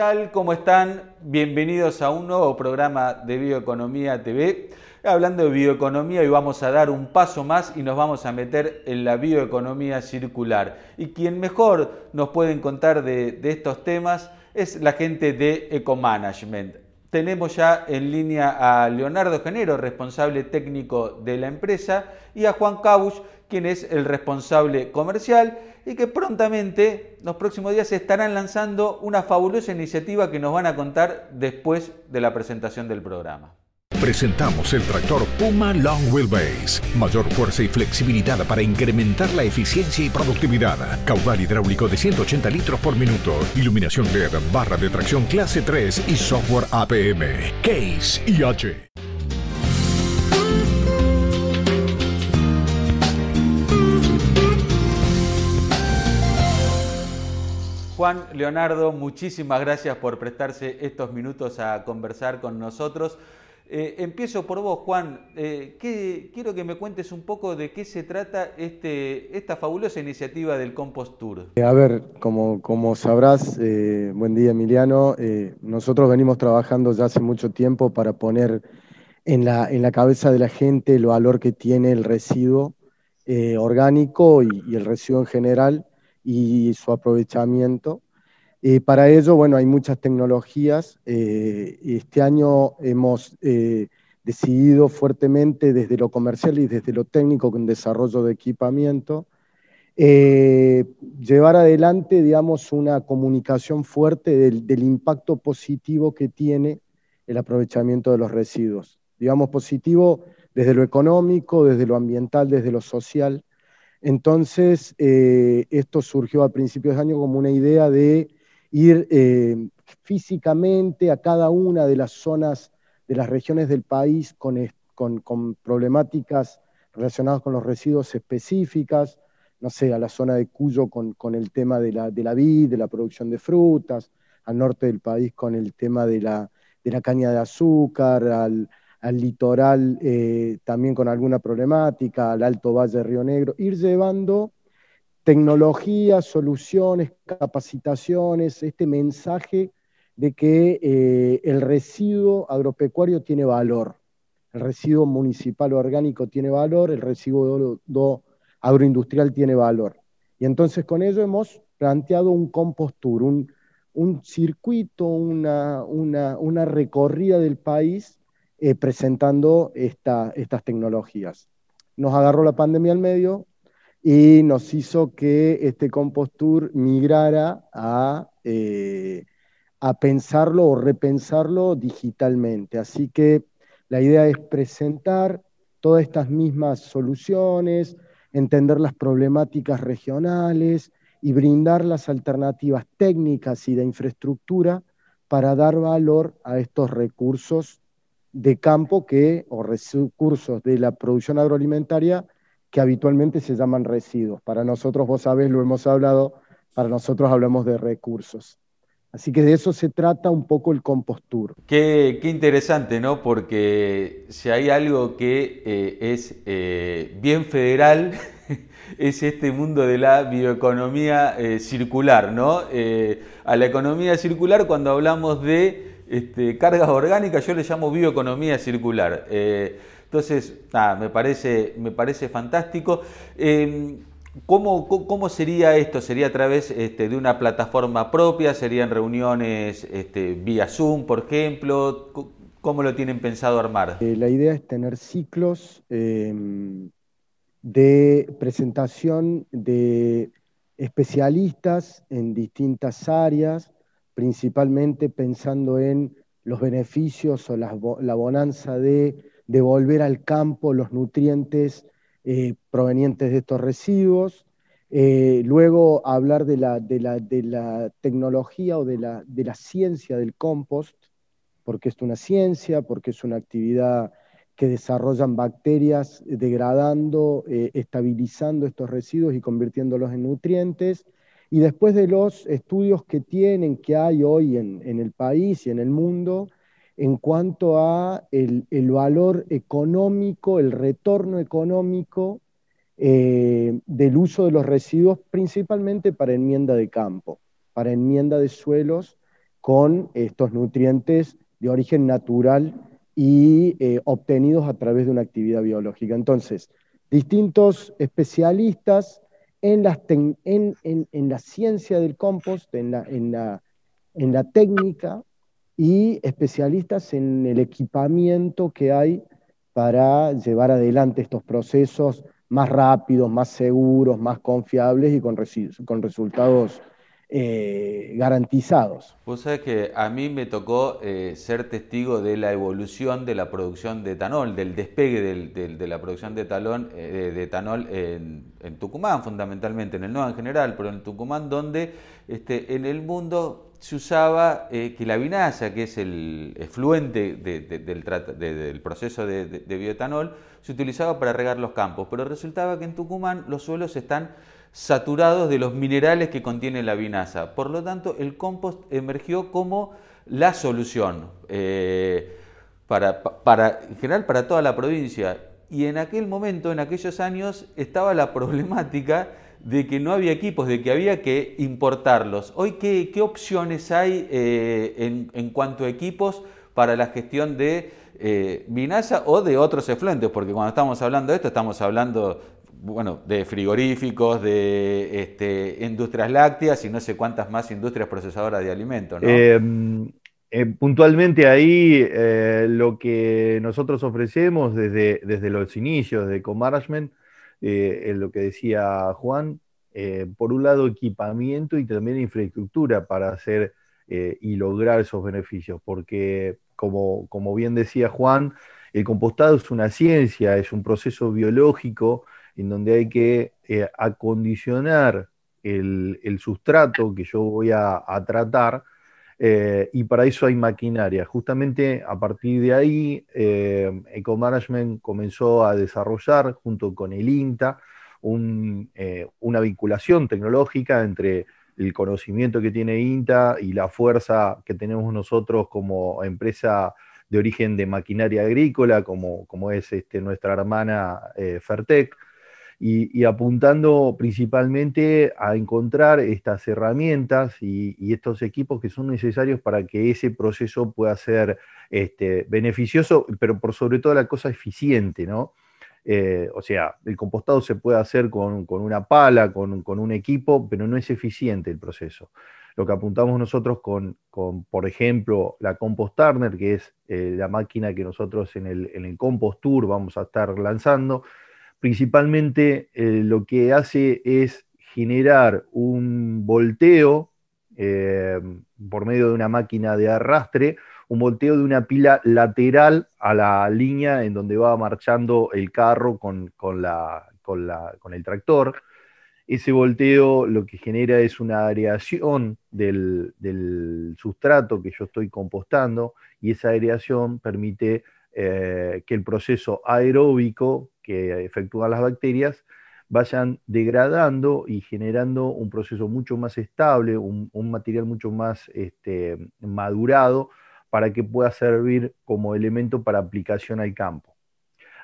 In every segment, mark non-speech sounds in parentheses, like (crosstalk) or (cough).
tal? ¿Cómo están? Bienvenidos a un nuevo programa de Bioeconomía TV. Hablando de bioeconomía, hoy vamos a dar un paso más y nos vamos a meter en la bioeconomía circular. Y quien mejor nos pueden contar de, de estos temas es la gente de Ecomanagement. Tenemos ya en línea a Leonardo Genero, responsable técnico de la empresa, y a Juan Cabuch, quien es el responsable comercial y que prontamente, los próximos días, estarán lanzando una fabulosa iniciativa que nos van a contar después de la presentación del programa. Presentamos el tractor Puma Long Wheelbase. Mayor fuerza y flexibilidad para incrementar la eficiencia y productividad. Caudal hidráulico de 180 litros por minuto. Iluminación LED, barra de tracción clase 3 y software APM. Case IH. Juan, Leonardo, muchísimas gracias por prestarse estos minutos a conversar con nosotros. Eh, empiezo por vos, Juan. Eh, quiero que me cuentes un poco de qué se trata este, esta fabulosa iniciativa del Compost Tour. Eh, a ver, como, sabrás, buen día Emiliano, nosotros venimos trabajando ya hace mucho tiempo para poner en la, cabeza de la gente el valor que tiene el residuo orgánico y el residuo en general y su aprovechamiento. Eh, para ello, bueno, hay muchas tecnologías. Eh, este año hemos eh, decidido fuertemente desde lo comercial y desde lo técnico con desarrollo de equipamiento, llevar adelante, digamos, una comunicación fuerte del, impacto positivo que tiene el aprovechamiento de los residuos. Digamos, positivo desde lo económico, desde lo ambiental, desde lo social. Entonces, eh, esto surgió a principios de año como una idea de ir eh, físicamente a cada una de las zonas de las regiones del país con, problemáticas relacionadas con los residuos específicas, no sé, a la zona de Cuyo con, el tema de la, de la vid, de la producción de frutas, al norte del país con el tema de la, de la caña de azúcar, al, al litoral eh, también con alguna problemática, al Alto Valle de Río Negro, ir llevando tecnologías, soluciones, capacitaciones, este mensaje de que eh, el residuo agropecuario tiene valor, el residuo municipal orgánico tiene valor, el residuo agroindustrial tiene valor. Y entonces con ello hemos planteado un compostur, un, circuito, una recorrida del país eh, presentando estas tecnologías. Nos agarró la pandemia al medio y nos hizo que este Compost Tour migrara a, eh, a pensarlo o repensarlo digitalmente. Así que la idea es presentar todas estas mismas soluciones, entender las problemáticas regionales y brindar las alternativas técnicas y de infraestructura para dar valor a estos recursos de campo que, o recursos de la producción agroalimentaria que habitualmente se llaman residuos. Para nosotros, vos sabés, lo hemos hablado, para nosotros hablamos de recursos. Así que de eso se trata un poco el compostur. Qué, interesante, ¿no? Porque si hay algo que eh, es eh, bien federal, (laughs) es este mundo de la bioeconomía eh, circular, ¿no? a la economía circular cuando hablamos de este, cargas orgánicas, yo le llamo bioeconomía circular. Entonces, me, parece, me parece fantástico. Em, ¿cómo, sería esto? ¿Sería a través este, de una plataforma propia? ¿Serían reuniones este, vía Zoom, por ejemplo? ¿Cómo lo tienen pensado armar? Eh, la idea es tener ciclos em, de presentación de especialistas en distintas áreas principalmente pensando en los beneficios o la, bonanza de devolver al campo los nutrientes eh, provenientes de estos residuos. Eh, luego hablar de la, tecnología o de la, de la ciencia del compost, porque es una ciencia, porque es una actividad que desarrollan bacterias degradando, eh, estabilizando estos residuos y convirtiéndolos en nutrientes. Y después de los estudios que tienen, que hay hoy en, el país y en el mundo, en cuanto a el, valor económico, el retorno económico eh, del uso de los residuos, principalmente para enmienda de campo, para enmienda de suelos con estos nutrientes de origen natural y eh, obtenidos a través de una actividad biológica. Entonces, distintos especialistas en, en, la ciencia del compost, en la, en la técnica, y especialistas en el equipamiento que hay para llevar adelante estos procesos más rápidos, más seguros, más confiables y con, con resultados eh, garantizados. Vos sabés que a mí me tocó eh, ser testigo de la evolución de la producción de etanol, del despegue de la producción de, talón, eh, de etanol en, Tucumán, fundamentalmente, en el NOA en general, pero en Tucumán, donde este, en el mundo se usaba que la vinaza, que es el efluente del, proceso de, bioetanol, se utilizaba para regar los campos, pero resultaba que en Tucumán los suelos están saturados de los minerales que contiene la vinaza. Por lo tanto, el compost emergió como la solución eh, para, para, en general para toda la provincia. Y en aquel momento, en aquellos años, estaba la (laughs) problemática de que no había equipos, de que había que importarlos. Hoy, ¿qué, qué opciones hay eh, en, en, cuanto a equipos para la gestión de eh, vinaza o de otros efluentes? Porque cuando estamos hablando de esto, estamos hablando bueno, de frigoríficos, de este, industrias lácteas y no sé cuántas más industrias procesadoras de alimentos. Em, eh, puntualmente ahí eh, lo que nosotros ofrecemos desde, desde los inicios de co-management, eh, es lo que decía Juan, por un lado equipamiento y también infraestructura para hacer y lograr esos beneficios, porque como, como bien decía Juan, el compostado es una ciencia, es un proceso biológico en donde hay que eh, acondicionar el, sustrato que yo voy a, tratar, eh, y para eso hay maquinaria. Justamente a partir de ahí, eh, EcoManagement comenzó a desarrollar, junto con el INTA, una vinculación tecnológica entre el conocimiento que tiene INTA y la fuerza que tenemos nosotros como empresa de origen de maquinaria agrícola, como, como es este, nuestra hermana Fertec y, apuntando principalmente a encontrar estas herramientas y, estos equipos que son necesarios para que ese proceso pueda ser este, beneficioso, pero por sobre todo la cosa eficiente, ¿no? Eh, o sea, el compostado se puede hacer con, una pala, con, un equipo, pero no es eficiente el proceso. Lo que apuntamos nosotros con, por ejemplo, la Compost Turner, que es eh, la máquina que nosotros en el, en el Compost Tour vamos a estar lanzando, principalmente eh, lo que hace es generar un volteo eh, por medio de una máquina de arrastre, un volteo de una pila lateral a la línea en donde va marchando el carro con, el tractor. Ese volteo lo que genera es una aireación del, del sustrato que yo estoy compostando y esa aireación permite eh, que el proceso aeróbico que efectúan las bacterias vayan degradando y generando un proceso mucho más estable, un, material mucho más este, madurado para que pueda servir como elemento para aplicación al campo.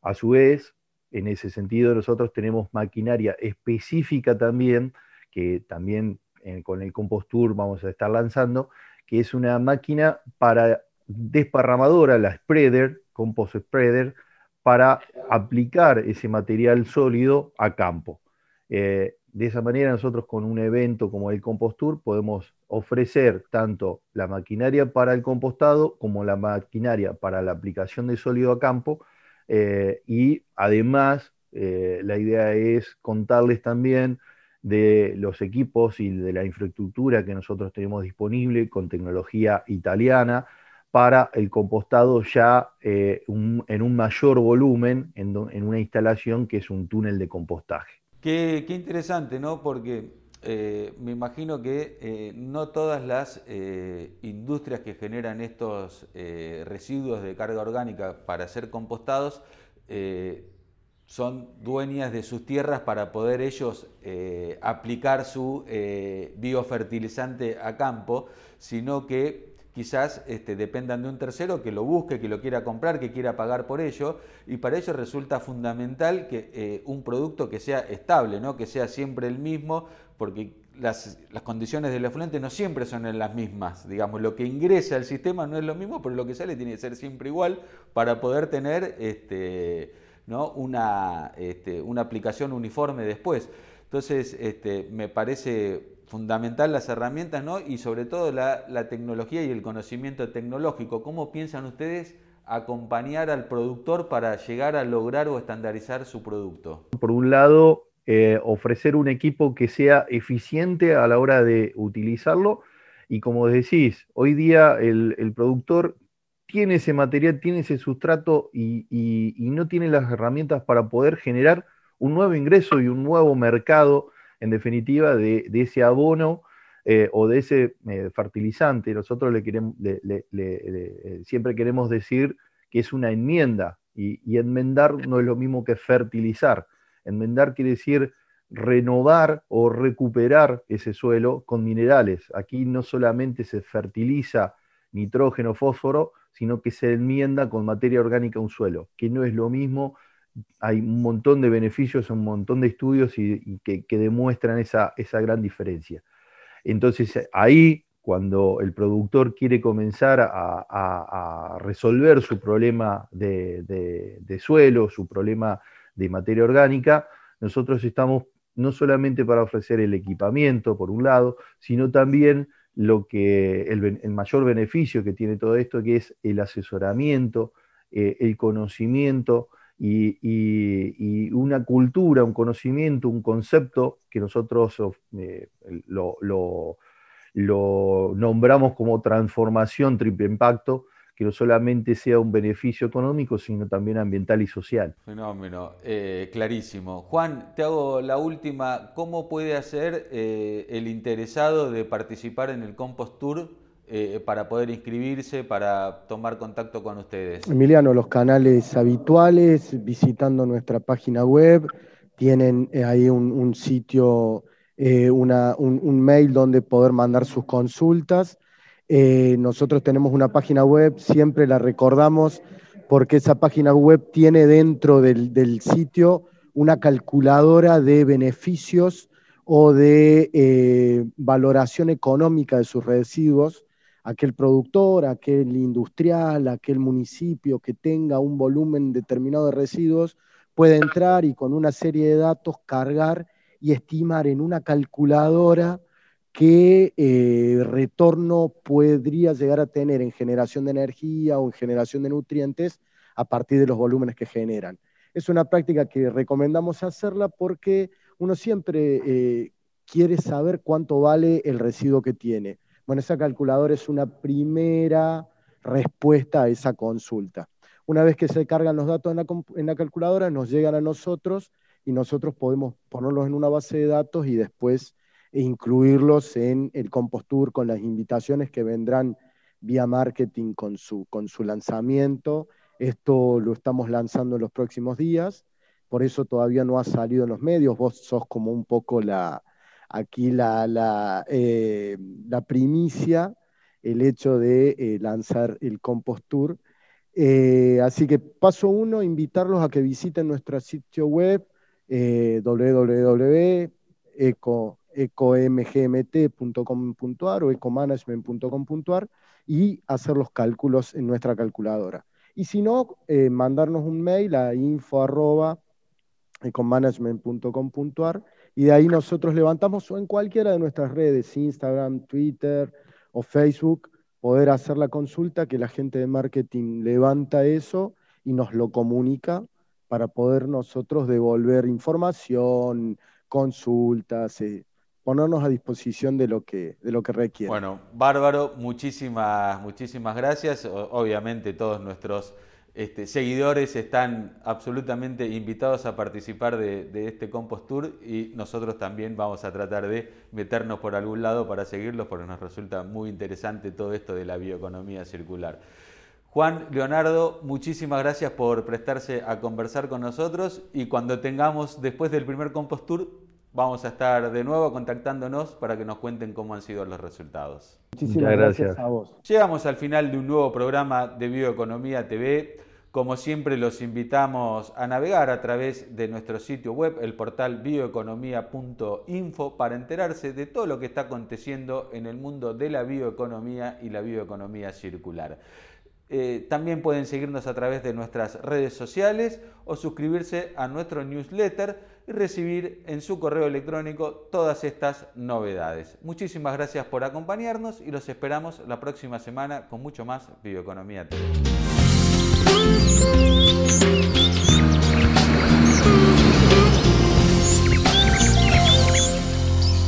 A su vez, en ese sentido, nosotros tenemos maquinaria específica también, que también eh, con el Compostur vamos a estar lanzando, que es una máquina para desparramadora, la spreader, compost spreader, para aplicar ese material sólido a campo. Eh, de esa manera nosotros con un evento como el Compostur podemos ofrecer tanto la maquinaria para el compostado como la maquinaria para la aplicación de sólido a campo eh, y además eh, la idea es contarles también de los equipos y de la infraestructura que nosotros tenemos disponible con tecnología italiana para el compostado ya eh, en un mayor volumen en, una instalación que es un túnel de compostaje. Qué, interesante, ¿no? Porque eh, me imagino que eh, no todas las industrias que generan estos residuos de carga orgánica para ser compostados son dueñas de sus tierras para poder ellos aplicar su biofertilizante a campo, sino que quizás este, dependan de un tercero que lo busque, que lo quiera comprar, que quiera pagar por ello, y para ello resulta fundamental que eh, un producto que sea estable, ¿no? que sea siempre el mismo, porque las, condiciones del efluente no siempre son las mismas. Digamos, lo que ingresa al sistema no es lo mismo, pero lo que sale tiene que ser siempre igual para poder tener este, una, este, una aplicación uniforme después. Entonces, me parece fundamental las herramientas ¿no? y sobre todo la, tecnología y el conocimiento tecnológico. ¿Cómo piensan ustedes acompañar al productor para llegar a lograr o estandarizar su producto? Por un lado, eh, ofrecer un equipo que sea eficiente a la hora de utilizarlo. Y como decís, hoy día el, productor tiene ese material, tiene ese sustrato y, no tiene las herramientas para poder generar un nuevo ingreso y un nuevo mercado, en definitiva, de, ese abono eh, o de ese eh, fertilizante. Nosotros queremos, siempre queremos decir que es una enmienda y enmendar no es lo mismo que fertilizar. Enmendar quiere decir renovar o recuperar ese suelo con minerales. Aquí no solamente se fertiliza nitrógeno, fósforo, sino que se enmienda con materia orgánica un suelo, que no es lo mismo. Hay un montón de beneficios, un montón de estudios y, que, demuestran esa, gran diferencia. Entonces ahí, cuando el productor quiere comenzar a, resolver su problema de suelo, su problema de materia orgánica, nosotros estamos no solamente para ofrecer el equipamiento, por un lado, sino también lo que el, mayor beneficio que tiene todo esto, que es el asesoramiento, eh, el conocimiento y, una cultura, un conocimiento, un concepto que nosotros eh, lo, nombramos como transformación triple impacto, que no solamente sea un beneficio económico, sino también ambiental y social. Fenómeno, eh, clarísimo. Juan, te hago la última. ¿Cómo puede hacer eh, el interesado de participar en el Compost Tour eh, para poder inscribirse, para tomar contacto con ustedes? Emiliano, los canales habituales, visitando nuestra página web, tienen ahí un, sitio, un mail donde poder mandar sus consultas eh, nosotros tenemos una página web, siempre la recordamos porque esa página web tiene dentro del, sitio una calculadora de beneficios o de eh, valoración económica de sus residuos. Aquel productor, aquel industrial, aquel municipio que tenga un volumen determinado de residuos puede entrar y con una serie de datos cargar y estimar en una calculadora qué eh, retorno podría llegar a tener en generación de energía o en generación de nutrientes a partir de los volúmenes que generan. Es una práctica que recomendamos hacerla porque uno siempre eh, quiere saber cuánto vale el residuo que tiene. Bueno, esa calculadora es una primera respuesta a esa consulta. Una vez que se cargan los datos en la, calculadora, nos llegan a nosotros y nosotros podemos ponerlos en una base de datos y después e incluirlos en el Compostur con las invitaciones que vendrán vía marketing con su, con su lanzamiento. Esto lo estamos lanzando en los próximos días, por eso todavía no ha salido en los medios. Vos sos como un poco la, aquí eh, la primicia, el hecho de eh, lanzar el Compostur. Eh, así que paso uno, invitarlos a que visiten nuestro sitio web www.eco ecomgmt.com.ar o ecomanagement.com.ar y hacer los cálculos en nuestra calculadora. Y si no, mandarnos un mail a info.ecomanagement.com.ar y de ahí nosotros levantamos o en cualquiera de nuestras redes, Instagram, Twitter o Facebook, poder hacer la consulta que la gente de marketing levanta eso y nos lo comunica para poder nosotros devolver información, consultas, eh, ponernos a disposición de lo que, de lo que requiere. Bueno, bárbaro, muchísimas, muchísimas gracias. obviamente todos nuestros este, seguidores están absolutamente invitados a participar de, este Compost Tour y nosotros también vamos a tratar de meternos por algún lado para seguirlos porque nos resulta muy interesante todo esto de la bioeconomía circular. Juan Leonardo, muchísimas gracias por prestarse a conversar con nosotros y cuando tengamos después del primer Compost Tour Vamos a estar de nuevo contactándonos para que nos cuenten cómo han sido los resultados. Muchísimas gracias. a vos. Llegamos al final de un nuevo programa de Bioeconomía TV Como siempre los invitamos a navegar a través de nuestro sitio web, el portal bioeconomía.info, para enterarse de todo lo que está aconteciendo en el mundo de la bioeconomía y la bioeconomía circular. Eh, también pueden seguirnos a través de nuestras redes sociales o suscribirse a nuestro newsletter y recibir en su correo electrónico todas estas novedades. Muchísimas gracias por acompañarnos y los esperamos la próxima semana con mucho más Bioeconomía TV.